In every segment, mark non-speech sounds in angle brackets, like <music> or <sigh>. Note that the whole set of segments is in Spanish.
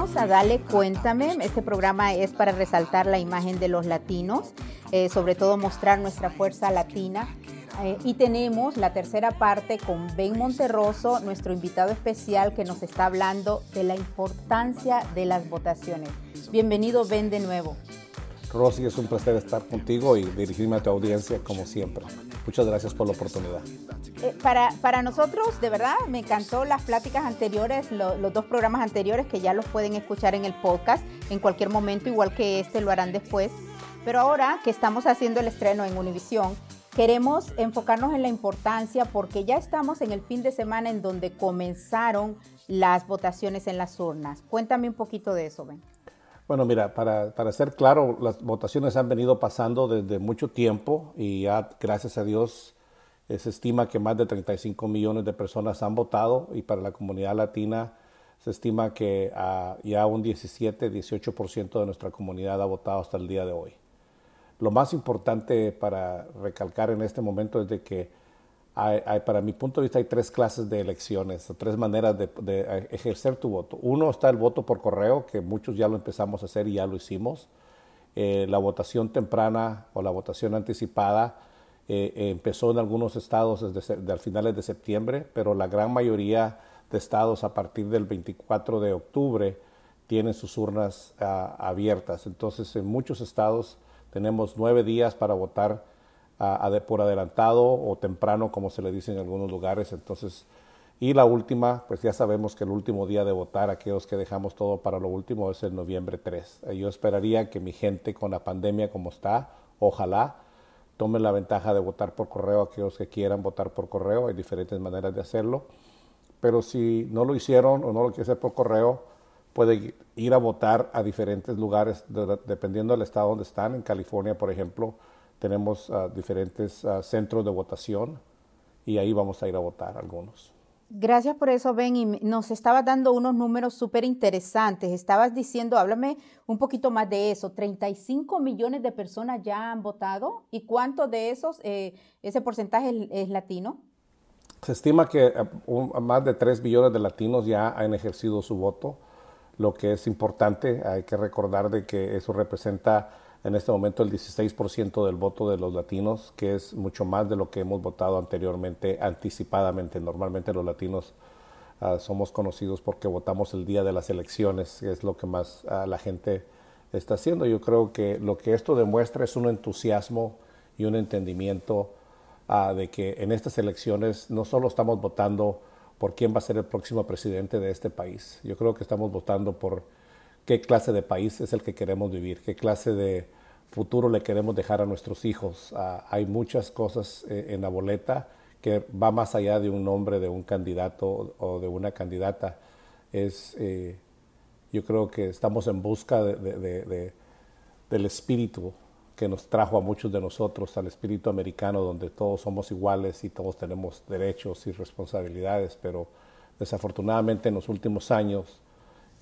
bienvenidos a Dale Cuéntame. Este programa es para resaltar la imagen de los latinos, eh, sobre todo mostrar nuestra fuerza latina. Eh, y tenemos la tercera parte con Ben Monterroso, nuestro invitado especial que nos está hablando de la importancia de las votaciones. Bienvenido Ben de nuevo. Rosy, es un placer estar contigo y dirigirme a tu audiencia como siempre. Muchas gracias por la oportunidad. Eh, para, para, nosotros, de verdad, me encantó las pláticas anteriores, los dos programas anteriores que ya los pueden escuchar en el podcast en cualquier momento, igual que este lo harán después. Pero ahora que estamos haciendo el estreno en Univisión, queremos enfocarnos en la importancia porque ya estamos en el fin de semana en donde comenzaron las votaciones en las urnas. Cuéntame un poquito de eso, Ben. Bueno, mira, para, para, ser claro, las votaciones han venido pasando desde mucho tiempo y ya, gracias a Dios, se estima que más de 35 millones de personas han votado y para la comunidad latina se estima que uh, ya un 17, 18% de nuestra comunidad ha votado hasta el día de hoy. Lo más importante para recalcar en este momento es de que para mi punto de vista hay tres clases de elecciones, tres maneras de, ejercer tu voto. Uno está el voto por correo, que muchos ya lo empezamos a hacer y ya lo hicimos. Eh, la votación temprana o la votación anticipada eh, empezó en algunos estados desde, finales de septiembre, pero la gran mayoría de estados a partir del 24 de octubre tienen sus urnas ah, abiertas. Entonces, en muchos estados tenemos nueve días para votar por adelantado o temprano, como se le dice en algunos lugares. Entonces, y la última, pues ya sabemos que el último día de votar, aquellos que dejamos todo para lo último, es el noviembre 3. Eh, yo esperaría que mi gente con la pandemia como está, ojalá, tomen la ventaja de votar por correo aquellos que quieran votar por correo. Hay diferentes maneras de hacerlo. Pero si no lo hicieron o no lo quieren hacer por correo, puede ir a votar a diferentes lugares, dependiendo del estado donde están. En California, por ejemplo, tenemos uh, diferentes uh, centros de votación y ahí vamos a ir a votar algunos. Gracias por eso, Ben. Y nos estabas dando unos números súper interesantes. Estabas diciendo, háblame un poquito más de eso. 35 millones de personas ya han votado. ¿Y cuánto de esos, eh, ese porcentaje es, latino? Se estima que uh, más de 3 millones de latinos ya han ejercido su voto, lo que es importante. Hay que recordar de que eso representa en este momento el 16% del voto de los latinos, que es mucho más de lo que hemos votado anteriormente, anticipadamente. Normalmente los latinos uh, somos conocidos porque votamos el día de las elecciones, que es lo que más uh, la gente está haciendo. Yo creo que lo que esto demuestra es un entusiasmo y un entendimiento uh, de que en estas elecciones no solo estamos votando por quién va a ser el próximo presidente de este país, yo creo que estamos votando por qué clase de país es el que queremos vivir, qué clase de futuro le queremos dejar a nuestros hijos. Ah, hay muchas cosas eh, en la boleta que va más allá de un nombre de un candidato o de una candidata. Es, eh, yo creo que estamos en busca de, del espíritu que nos trajo a muchos de nosotros, al espíritu americano, donde todos somos iguales y todos tenemos derechos y responsabilidades, pero desafortunadamente en los últimos años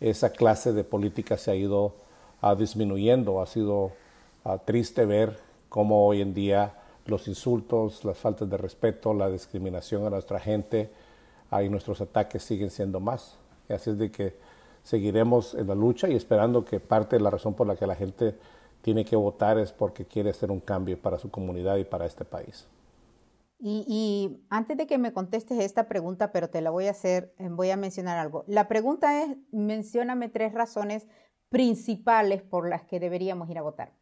esa clase de política se ha ido disminuyendo. Ha sido uh, triste ver cómo hoy en día los insultos, las faltas de respeto, la discriminación a nuestra gente y nuestros ataques siguen siendo más. Y así es de que seguiremos en la lucha y esperando que parte de la razón por la que la gente tiene que votar es porque quiere hacer un cambio para su comunidad y para este país. Y, antes de que me contestes esta pregunta, pero te la voy a hacer, eh, voy a mencionar algo. La pregunta es, mencióname tres razones principales por las que deberíamos ir a votar.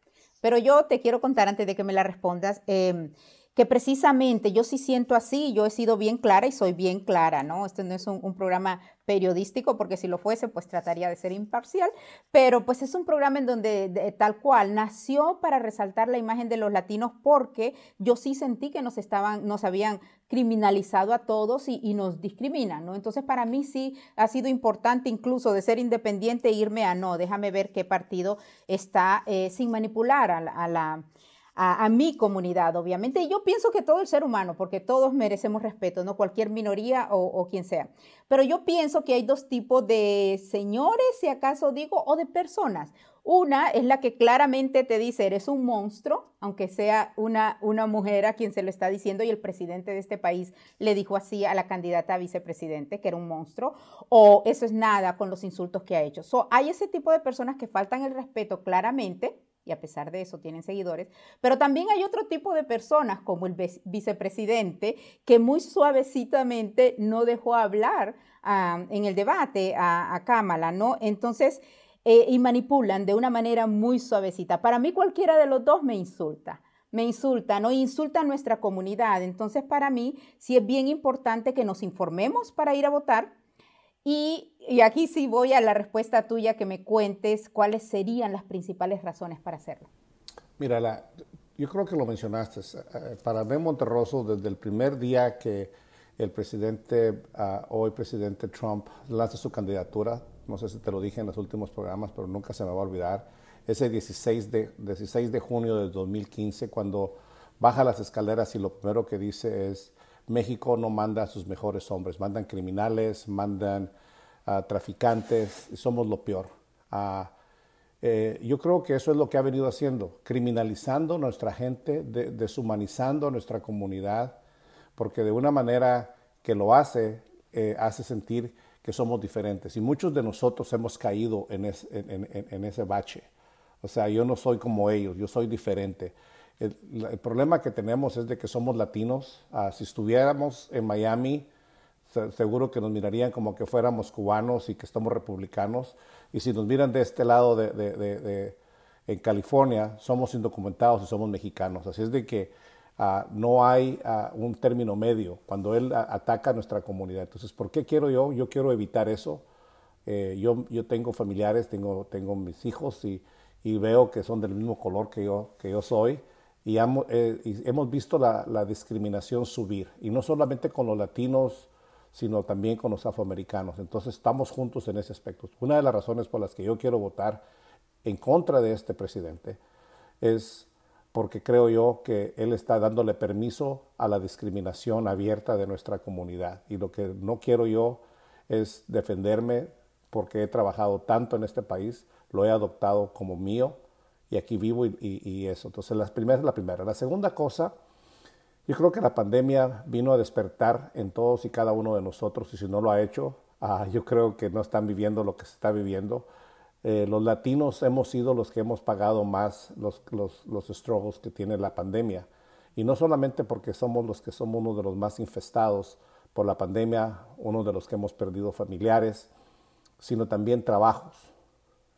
Pero yo te quiero contar antes de que me la respondas. Em, que precisamente yo sí siento así, yo he sido bien clara y soy bien clara, ¿no? Este no es un, programa periodístico, porque si lo fuese, pues trataría de ser imparcial, pero pues es un programa en donde tal cual nació para resaltar la imagen de los latinos, porque yo sí sentí que nos estaban, nos habían criminalizado a todos y, nos discriminan, ¿no? Entonces para mí sí ha sido importante incluso de ser independiente irme a no, déjame ver qué partido está eh, sin manipular a la mi comunidad, obviamente. Y yo pienso que todo el ser humano, porque todos merecemos respeto, no cualquier minoría o, o quien sea. Pero yo pienso que hay dos tipos de señores, si acaso digo, o de personas. Una es la que claramente te dice, eres un monstruo, aunque sea una, una mujer a quien se lo está diciendo y el presidente de este país le dijo así a la candidata a vicepresidente, que era un monstruo, o eso es nada con los insultos que ha hecho. So, hay ese tipo de personas que faltan el respeto claramente, y a pesar de eso tienen seguidores, pero también hay otro tipo de personas como el vicepresidente que muy suavecitamente no dejó hablar en el debate a, a Kamala, ¿no? Entonces, eh, y manipulan de una manera muy suavecita. Para mí cualquiera de los dos me insulta me insulta, ¿no? Insulta a nuestra comunidad. Entonces, para mí sí es bien importante que nos informemos para ir a votar. Y, aquí sí voy a la respuesta tuya, que me cuentes cuáles serían las principales razones para hacerlo. Mira, yo creo que lo mencionaste. Eh, para mí, Monterroso, desde el primer día que el presidente, uh, hoy presidente Trump, lanza su candidatura, no sé si te lo dije en los últimos programas, pero nunca se me va a olvidar, ese 16 de, 16 de junio de 2015, cuando baja las escaleras y lo primero que dice es, México no manda a sus mejores hombres, mandan criminales, mandan uh, traficantes, y somos lo peor. Uh, eh, yo creo que eso es lo que ha venido haciendo, criminalizando nuestra gente, de, deshumanizando nuestra comunidad, porque de una manera que lo hace, eh, hace sentir que somos diferentes. Y muchos de nosotros hemos caído en, en, ese bache. O sea, yo no soy como ellos, yo soy diferente. El, problema que tenemos es de que somos latinos. Ah, si estuviéramos en Miami, seguro que nos mirarían como que fuéramos cubanos y que estamos republicanos. Y si nos miran de este lado de, de en California, somos indocumentados y somos mexicanos. Así es de que Ah, no hay ah, un término medio cuando él ataca nuestra comunidad. Entonces, ¿por qué quiero yo? Yo quiero evitar eso. Eh, yo, yo tengo familiares, tengo, mis hijos y, veo que son del mismo color que yo soy. Y, eh, y hemos visto la, la, discriminación subir, y no solamente con los latinos, sino también con los afroamericanos. Entonces estamos juntos en ese aspecto. Una de las razones por las que yo quiero votar en contra de este presidente es porque creo yo que él está dándole permiso a la discriminación abierta de nuestra comunidad. Y lo que no quiero yo es defenderme porque he trabajado tanto en este país, lo he adoptado como mío y aquí vivo y, eso. Entonces, la primera es la primera. La segunda cosa, yo creo que la pandemia vino a despertar en todos y cada uno de nosotros y si no lo ha hecho, ah, yo creo que no están viviendo lo que se está viviendo eh, los latinos hemos sido los que hemos pagado más los, los, los struggles que tiene la pandemia. Y no solamente porque somos los que somos uno de los más infestados por la pandemia, uno de los que hemos perdido familiares, sino también trabajos.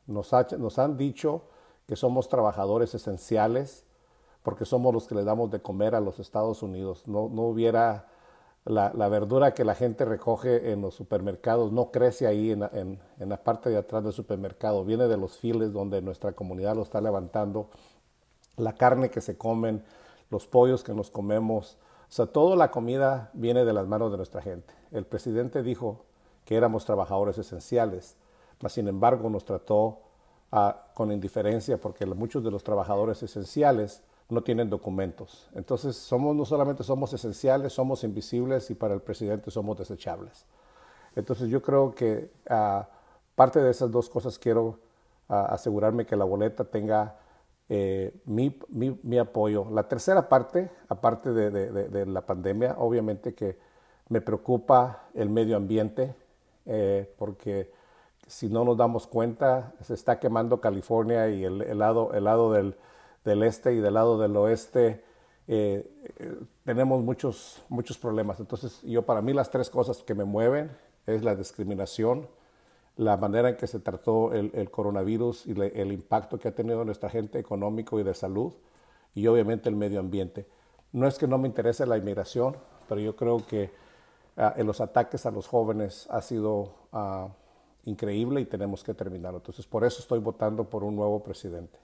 Nos han dicho que somos trabajadores esenciales porque somos los que le damos de comer a los Estados Unidos. No, no hubiera la, verdura que la gente recoge en los supermercados no crece ahí en, la parte de atrás del supermercado, viene de los files donde nuestra comunidad lo está levantando, la carne que se comen, los pollos que nos comemos, o sea, toda la comida viene de las manos de nuestra gente. El presidente dijo que éramos trabajadores esenciales, mas sin embargo nos trató ah, con indiferencia porque muchos de los trabajadores esenciales no tienen documentos. Entonces, somos, no solamente somos esenciales, somos invisibles y para el presidente somos desechables. Entonces, yo creo que uh, parte de esas dos cosas quiero ah, asegurarme que la boleta tenga eh, mi, mi, mi, apoyo. La tercera parte, aparte de, de, de, la pandemia, obviamente que me preocupa el medio ambiente, eh, porque si no nos damos cuenta, se está quemando California y el, el lado, el lado del del este y del lado del oeste eh, eh, tenemos muchos, muchos problemas. Entonces, yo para mí las tres cosas que me mueven es la discriminación, la manera en que se trató el, coronavirus y el impacto que ha tenido en nuestra gente económico y de salud, y obviamente el medio ambiente. No es que no me interese la inmigración, pero yo creo que ah, en los ataques a los jóvenes ha sido ah, increíble y tenemos que terminarlo. Entonces, por eso estoy votando por un nuevo presidente.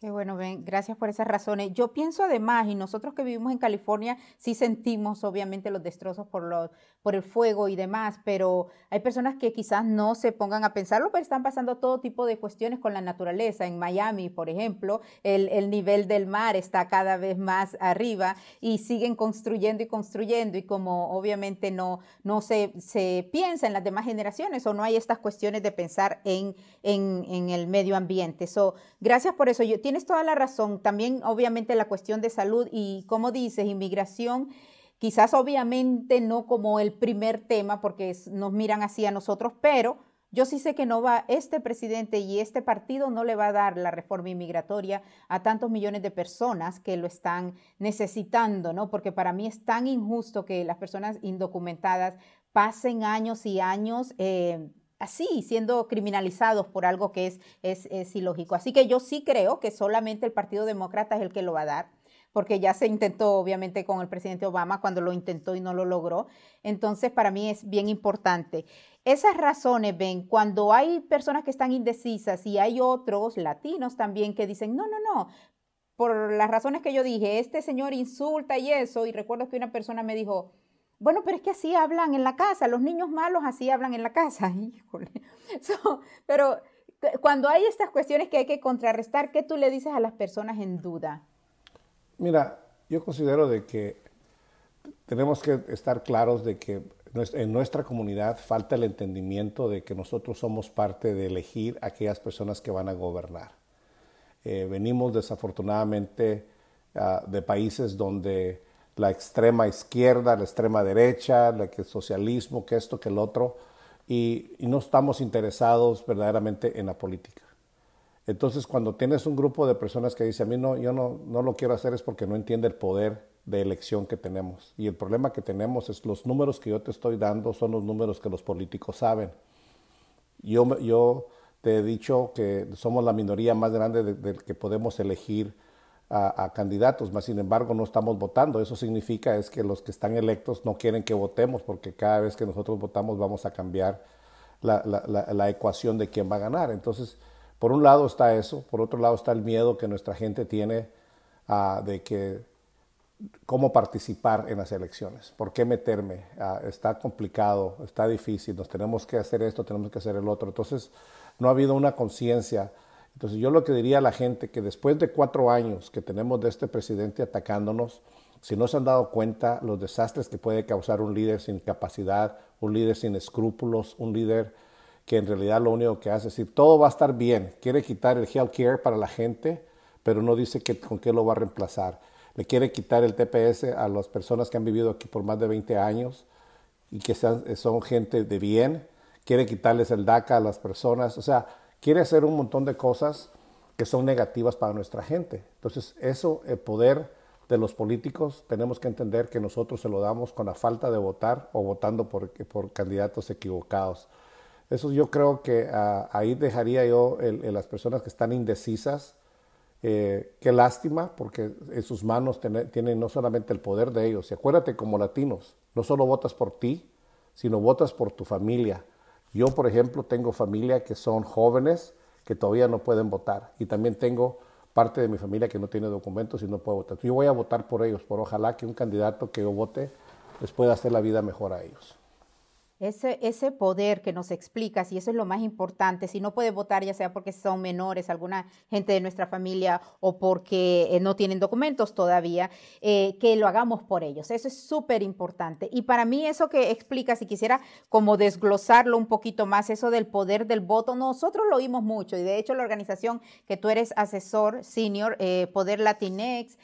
Qué bueno, Ben, gracias por esas razones. Yo pienso además, y nosotros que vivimos en California, sí sentimos obviamente los destrozos por, los, por el fuego y demás, pero hay personas que quizás no se pongan a pensarlo, pero están pasando todo tipo de cuestiones con la naturaleza. En Miami, por ejemplo, el, el nivel del mar está cada vez más arriba y siguen construyendo y construyendo y como obviamente no, no se, se piensa en las demás generaciones o no hay estas cuestiones de pensar en, en, en el medio ambiente. So, gracias por eso. Yo, tienes toda la razón. También, obviamente, la cuestión de salud y, como dices, inmigración, quizás obviamente no como el primer tema, porque nos miran así a nosotros, pero yo sí sé que no va, este presidente y este partido no le va a dar la reforma inmigratoria a tantos millones de personas que lo están necesitando, ¿no? Porque para mí es tan injusto que las personas indocumentadas pasen años y años eh, así, siendo criminalizados por algo que es, es, ilógico. Así que yo sí creo que solamente el Partido Demócrata es el que lo va a dar, porque ya se intentó obviamente con el presidente Obama cuando lo intentó y no lo logró. Entonces, para mí es bien importante. Esas razones, ven, cuando hay personas que están indecisas y hay otros latinos también que dicen, no, no, no, por las razones que yo dije, este señor insulta y eso, y recuerdo que una persona me dijo, bueno, pero es que así hablan en la casa, los niños malos así hablan en la casa. <laughs> Híjole. pero cuando hay estas cuestiones que hay que contrarrestar, ¿qué tú le dices a las personas en duda? Mira, yo considero de que tenemos que estar claros de que en nuestra comunidad falta el entendimiento de que nosotros somos parte de elegir aquellas personas que van a gobernar. Eh, venimos desafortunadamente ah, de países donde la extrema izquierda, la extrema derecha, la que el socialismo, que esto, que el otro, y, no estamos interesados verdaderamente en la política. Entonces, cuando tienes un grupo de personas que dicen, a mí no, yo no, no lo quiero hacer es porque no entiende el poder de elección que tenemos. Y el problema que tenemos es los números que yo te estoy dando son los números que los políticos saben. Yo, yo te he dicho que somos la minoría más grande de que podemos elegir a, candidatos, más sin embargo no estamos votando. Eso significa es que los que están electos no quieren que votemos porque cada vez que nosotros votamos vamos a cambiar la, la, ecuación de quién va a ganar. Entonces, por un lado está eso, por otro lado está el miedo que nuestra gente tiene uh, de que cómo participar en las elecciones, por qué meterme, uh, está complicado, está difícil, nos tenemos que hacer esto, tenemos que hacer el otro. Entonces, no ha habido una conciencia entonces yo lo que diría a la gente que después de cuatro años que tenemos de este presidente atacándonos, si no se han dado cuenta los desastres que puede causar un líder sin capacidad, un líder sin escrúpulos, un líder que en realidad lo único que hace es decir, todo va a estar bien, quiere quitar el health care para la gente, pero no dice con qué lo va a reemplazar. Le quiere quitar el TPS a las personas que han vivido aquí por más de 20 años y que son gente de bien, quiere quitarles el DACA a las personas, o sea, quiere hacer un montón de cosas que son negativas para nuestra gente. Entonces, eso, el poder de los políticos, tenemos que entender que nosotros se lo damos con la falta de votar o votando por, por candidatos equivocados. Eso yo creo que ah, ahí dejaría yo el, las personas que están indecisas. Eh, qué lástima, porque en sus manos tienen no solamente el poder de ellos. Y acuérdate, como latinos, no solo votas por ti, sino votas por tu familia, yo, por ejemplo, tengo familia que son jóvenes que todavía no pueden votar y también tengo parte de mi familia que no tiene documentos y no puede votar. Yo voy a votar por ellos, por ojalá que un candidato que yo vote les pueda hacer la vida mejor a ellos. Ese, ese poder que nos explicas, y eso es lo más importante, si no puede votar, ya sea porque son menores, alguna gente de nuestra familia, o porque eh, no tienen documentos todavía, eh, que lo hagamos por ellos. Eso es súper importante. Y para mí eso que explicas, si quisiera como desglosarlo un poquito más, eso del poder del voto, nosotros lo oímos mucho, y de hecho la organización que tú eres asesor senior, eh, Poder Latinex,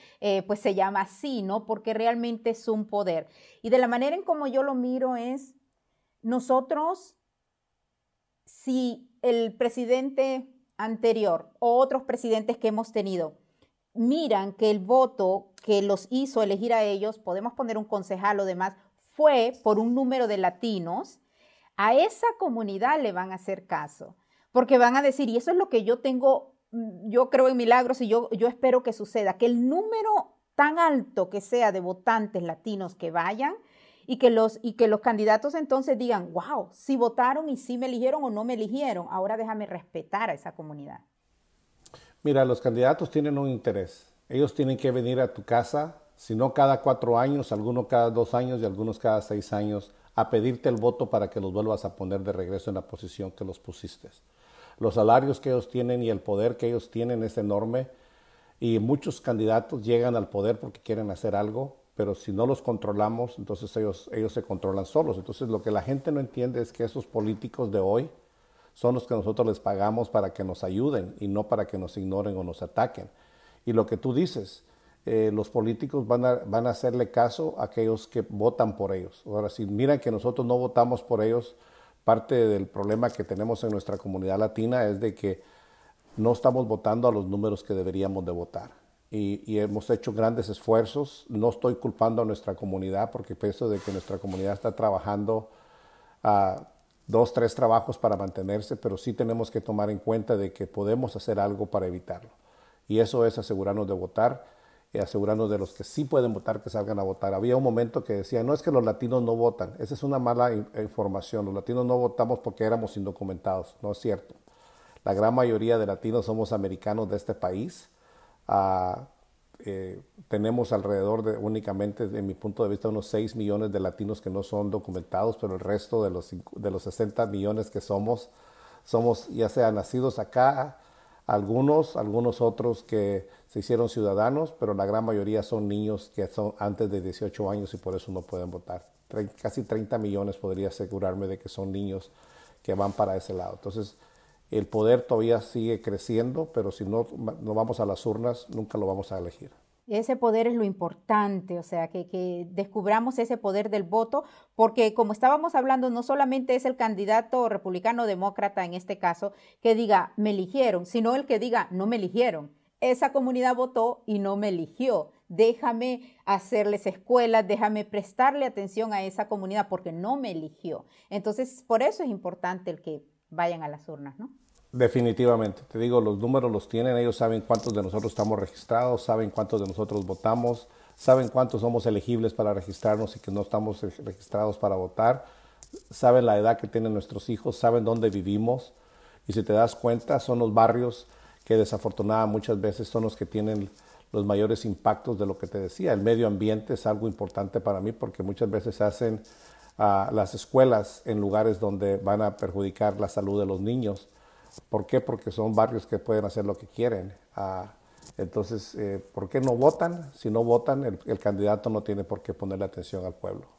pues se llama así, ¿no? Porque realmente es un poder. Y de la manera en como yo lo miro es nosotros, si el presidente anterior o otros presidentes que hemos tenido miran que el voto que los hizo elegir a ellos, podemos poner un concejal o demás, fue por un número de latinos, a esa comunidad le van a hacer caso, porque van a decir, y eso es lo que yo tengo, mm, yo creo en milagros y yo, yo espero que suceda, que el número tan alto que sea de votantes latinos que vayan, y que los, y que los candidatos entonces digan, wow, si votaron y si me eligieron o no me eligieron, ahora déjame respetar a esa comunidad. Mira, los candidatos tienen un interés. Ellos tienen que venir a tu casa, si no cada cuatro años, algunos cada dos años y algunos cada seis años, a pedirte el voto para que los vuelvas a poner de regreso en la posición que los pusiste. Los salarios que ellos tienen y el poder que ellos tienen es enorme y muchos candidatos llegan al poder porque quieren hacer algo, pero si no los controlamos, entonces ellos, ellos se controlan solos. Entonces lo que la gente no entiende es que esos políticos de hoy son los que nosotros les pagamos para que nos ayuden y no para que nos ignoren o nos ataquen. Y lo que tú dices, eh, los políticos van a, van a hacerle caso a aquellos que votan por ellos. Ahora, si miran que nosotros no votamos por ellos, parte del problema que tenemos en nuestra comunidad latina es de que no estamos votando a los números que deberíamos de votar. Y, hemos hecho grandes esfuerzos. No estoy culpando a nuestra comunidad porque pienso de que nuestra comunidad está trabajando a dos, tres trabajos para mantenerse, pero sí tenemos que tomar en cuenta de que podemos hacer algo para evitarlo. Y eso es asegurarnos de votar y asegurarnos de los que sí pueden votar que salgan a votar. Había un momento que decía, no es que los latinos no votan, esa es una mala información, los latinos no votamos porque éramos indocumentados, no es cierto. La gran mayoría de latinos somos americanos de este país. Ah, eh, tenemos alrededor de únicamente, de mi punto de vista, unos 6 millones de latinos que no son documentados, pero el resto de los, de los 60 millones que somos, somos ya sea nacidos acá, algunos, algunos otros que se hicieron ciudadanos, pero la gran mayoría son niños que son antes de 18 años y por eso no pueden votar. casi 30 millones podría asegurarme de que son niños que van para ese lado. Entonces, el poder todavía sigue creciendo, pero si no, no vamos a las urnas, nunca lo vamos a elegir. Ese poder es lo importante, o sea, que, que, descubramos ese poder del voto, porque como estábamos hablando, no solamente es el candidato republicano demócrata en este caso que diga, me eligieron, sino el que diga, no me eligieron. Esa comunidad votó y no me eligió. Déjame hacerles escuelas, déjame prestarle atención a esa comunidad porque no me eligió. Entonces, por eso es importante el que vayan a las urnas, ¿no? Definitivamente, te digo, los números los tienen, ellos saben cuántos de nosotros estamos registrados, saben cuántos de nosotros votamos, saben cuántos somos elegibles para registrarnos y que no estamos registrados para votar, saben la edad que tienen nuestros hijos, saben dónde vivimos y si te das cuenta son los barrios que desafortunadamente muchas veces son los que tienen los mayores impactos de lo que te decía. El medio ambiente es algo importante para mí porque muchas veces hacen a las escuelas en lugares donde van a perjudicar la salud de los niños. ¿Por qué? Porque son barrios que pueden hacer lo que quieren. Ah, entonces, eh, ¿por qué no votan? Si no votan, el candidato no tiene por qué ponerle atención al pueblo.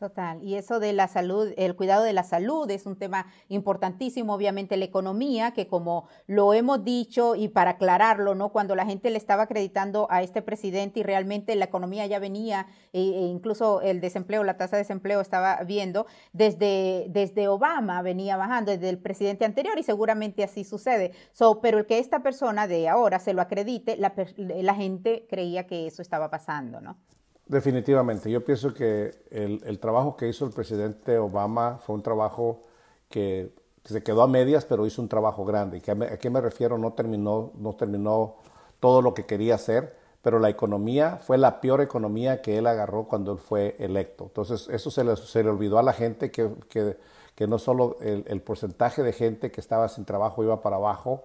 Total. Y eso de la salud, el cuidado de la salud es un tema importantísimo, obviamente la economía, que como lo hemos dicho y para aclararlo, ¿no? Cuando la gente le estaba acreditando a este presidente y realmente la economía ya venía, e, e incluso el desempleo, la tasa de desempleo estaba viendo, desde, desde Obama venía bajando, desde el presidente anterior y seguramente así sucede. So, pero el que esta persona de ahora se lo acredite, la, la gente creía que eso estaba pasando, ¿no? Definitivamente. Yo pienso que el, trabajo que hizo el presidente Obama fue un trabajo que, se quedó a medias, pero hizo un trabajo grande. ¿Y a, qué me refiero? No terminó, no terminó todo lo que quería hacer, pero la economía fue la peor economía que él agarró cuando él fue electo. Entonces, eso se le, se le olvidó a la gente que, no solo el, porcentaje de gente que estaba sin trabajo iba para abajo,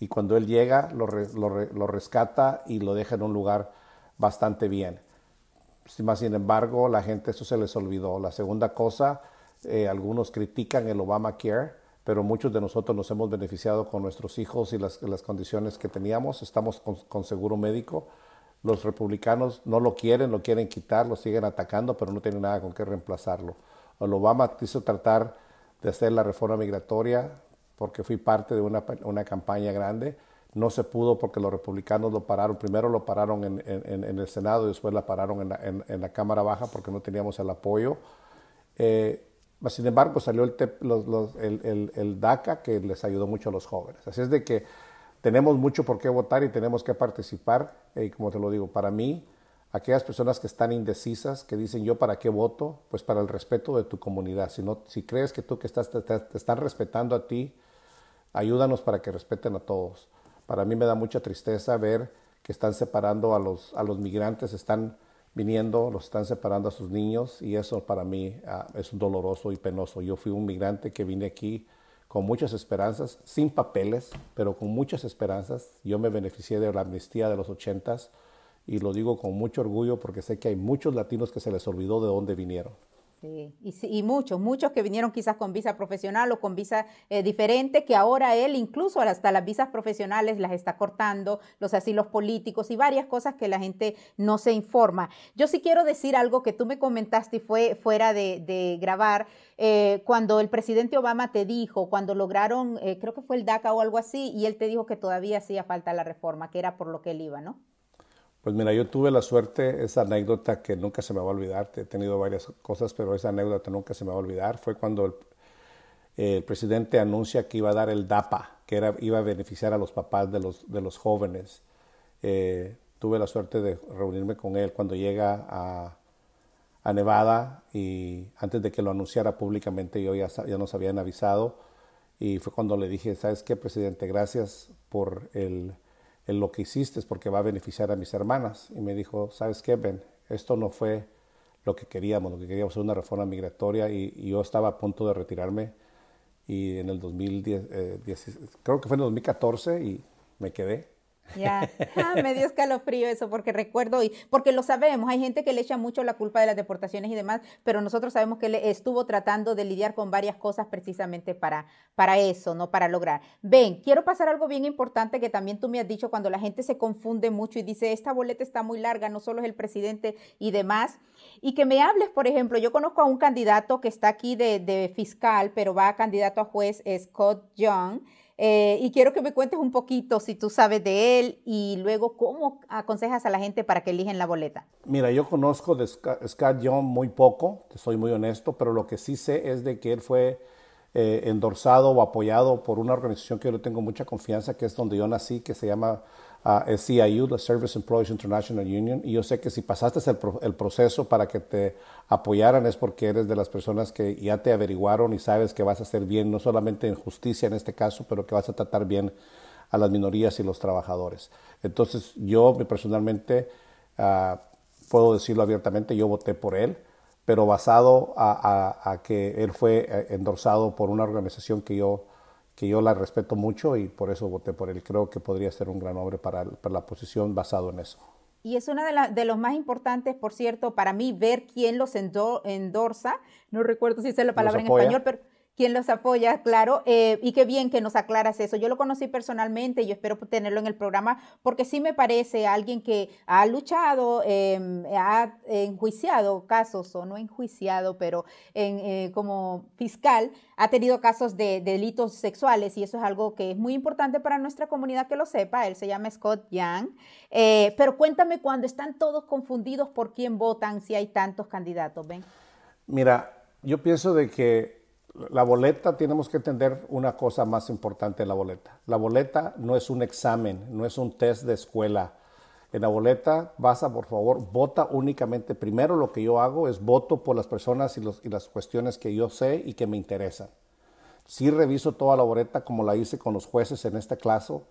y cuando él llega lo, lo rescata y lo deja en un lugar bastante bien. Sin embargo, la gente eso se les olvidó. La segunda cosa, eh, algunos critican el Obamacare, pero muchos de nosotros nos hemos beneficiado con nuestros hijos y las, condiciones que teníamos. Estamos con, seguro médico. Los republicanos no lo quieren, lo quieren quitar, lo siguen atacando, pero no tienen nada con qué reemplazarlo. El Obama quiso tratar de hacer la reforma migratoria porque fui parte de una, una campaña grande no se pudo porque los republicanos lo pararon. Primero lo pararon en, el Senado y después la pararon en la, Cámara Baja porque no teníamos el apoyo. Eh, sin embargo, salió el, DACA que les ayudó mucho a los jóvenes. Así es de que tenemos mucho por qué votar y tenemos que participar. Y como te lo digo, para mí, aquellas personas que están indecisas, que dicen yo para qué voto, pues para el respeto de tu comunidad. Si, no, si crees que tú que estás, te están respetando a ti, ayúdanos para que respeten a todos. Para mí me da mucha tristeza ver que están separando a los, a los migrantes, están viniendo, los están separando a sus niños y eso para mí uh, es doloroso y penoso. Yo fui un migrante que vine aquí con muchas esperanzas, sin papeles, pero con muchas esperanzas. Yo me beneficié de la amnistía de los ochentas y lo digo con mucho orgullo porque sé que hay muchos latinos que se les olvidó de dónde vinieron. Sí, y, muchos, muchos que vinieron quizás con visa profesional o con visa eh, diferente, que ahora él incluso hasta las visas profesionales las está cortando, los asilos políticos y varias cosas que la gente no se informa. Yo sí quiero decir algo que tú me comentaste y fue fuera de, grabar, eh, cuando el presidente Obama te dijo, cuando lograron, eh, creo que fue el DACA o algo así, y él te dijo que todavía hacía falta la reforma, que era por lo que él iba, ¿no? Pues mira, yo tuve la suerte, esa anécdota que nunca se me va a olvidar, he tenido varias cosas, pero esa anécdota nunca se me va a olvidar, fue cuando el, presidente anuncia que iba a dar el DAPA, que iba a beneficiar a los papás de los, jóvenes. Eh, tuve la suerte de reunirme con él cuando llega a, a, Nevada y antes de que lo anunciara públicamente yo ya, ya nos habían avisado y fue cuando le dije, ¿sabes qué, presidente? Gracias por el en lo que hiciste es porque va a beneficiar a mis hermanas. Y me dijo, ¿sabes qué, Ben? Esto no fue lo que queríamos, lo que queríamos era una reforma migratoria y, yo estaba a punto de retirarme y en el 2010, eh, creo que fue en el 2014 y me quedé ya, <laughs> ah, me dio escalofrío eso porque recuerdo y porque lo sabemos, hay gente que le echa mucho la culpa de las deportaciones y demás, pero nosotros sabemos que él estuvo tratando de lidiar con varias cosas precisamente para, para eso, no para lograr. Ven, quiero pasar algo bien importante que también tú me has dicho cuando la gente se confunde mucho y dice, esta boleta está muy larga, no solo es el presidente y demás, y que me hables, por ejemplo, yo conozco a un candidato que está aquí de, de fiscal, pero va a candidato a juez, Scott Young eh, y quiero que me cuentes un poquito si tú sabes de él y luego cómo aconsejas a la gente para que eligen la boleta. Mira, yo conozco de Scott Young muy poco, te soy muy honesto, pero lo que sí sé es de que él fue eh, endorsado o apoyado por una organización que yo le tengo mucha confianza, que es donde yo nací, que se llama uh, CIU, la Service Employees International Union, y yo sé que si pasaste el, el, proceso para que te apoyaran es porque eres de las personas que ya te averiguaron y sabes que vas a hacer bien, no solamente en justicia en este caso, pero que vas a tratar bien a las minorías y los trabajadores. Entonces yo personalmente, uh, puedo decirlo abiertamente, yo voté por él, pero basado a que él fue eh, endorsado por una organización que yo que yo la respeto mucho y por eso voté por él. Creo que podría ser un gran hombre para, para la posición basado en eso. Y es una de, de, los más importantes, por cierto, para mí, ver quién los endorsa. No recuerdo si es la palabra en español, pero quien los apoya, claro, eh, y qué bien que nos aclaras eso. Yo lo conocí personalmente y yo espero tenerlo en el programa porque sí me parece alguien que ha luchado, em, ha enjuiciado casos, o no enjuiciado, pero en, eh, como fiscal, ha tenido casos de, delitos sexuales y eso es algo que es muy importante para nuestra comunidad que lo sepa. Él se llama Scott Young. Eh, pero cuéntame cuando están todos confundidos por quién votan si hay tantos candidatos, ¿ven? Mira, yo pienso de que la boleta, tenemos que entender una cosa más importante de la boleta. La boleta no es un examen, no es un test de escuela. En la boleta, vas a, por favor, vota únicamente. Primero lo que yo hago es voto por las personas y, y las cuestiones que yo sé y que me interesan. Sí reviso toda la boleta como la hice con los jueces en este caso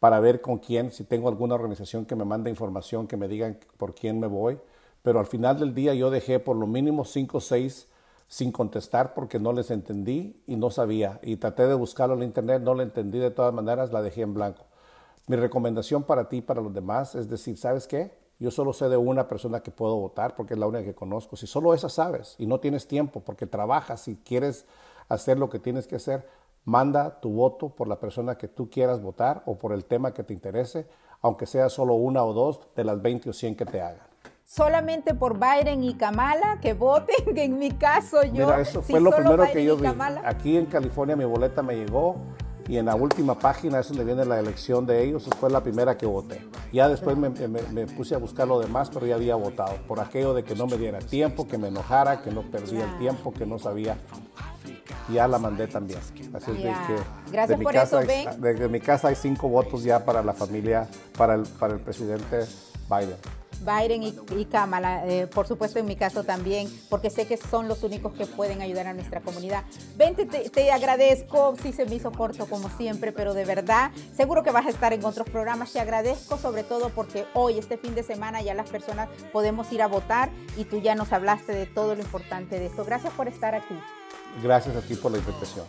para ver con quién, si tengo alguna organización que me mande información, que me digan por quién me voy. Pero al final del día yo dejé por lo mínimo cinco o seis sin contestar porque no les entendí y no sabía. Y traté de buscarlo en internet, no lo entendí de todas maneras, la dejé en blanco. Mi recomendación para ti y para los demás es decir, ¿sabes qué? Yo solo sé de una persona que puedo votar porque es la única que conozco. Si solo esa sabes y no tienes tiempo porque trabajas y quieres hacer lo que tienes que hacer, manda tu voto por la persona que tú quieras votar o por el tema que te interese, aunque sea solo una o dos de las 20 o 100 que te hagan solamente por Biden y Kamala que <laughs> voten, que en mi caso yo... Mira, eso fue lo primero que yo vi. Aquí en California mi boleta me llegó y en la última página es donde viene la elección de ellos, fue la primera que voté. Ya después me, puse a buscar lo demás, pero ya había votado, por aquello de que no me diera tiempo, que me enojara, que no perdía el tiempo, que no sabía. Ya la mandé también. Así que Gracias por eso, hay, Desde mi casa hay cinco votos ya para la familia, para el, para el presidente Biden. Biden y, Kamala, eh, por supuesto en mi caso también, porque sé que son los únicos que pueden ayudar a nuestra comunidad. Vente, te, agradezco, sí se me hizo corto como siempre, pero de verdad, seguro que vas a estar en otros programas. Te agradezco sobre todo porque hoy, este fin de semana, ya las personas podemos ir a votar y tú ya nos hablaste de todo lo importante de esto. Gracias por estar aquí. Gracias a ti por la invitación.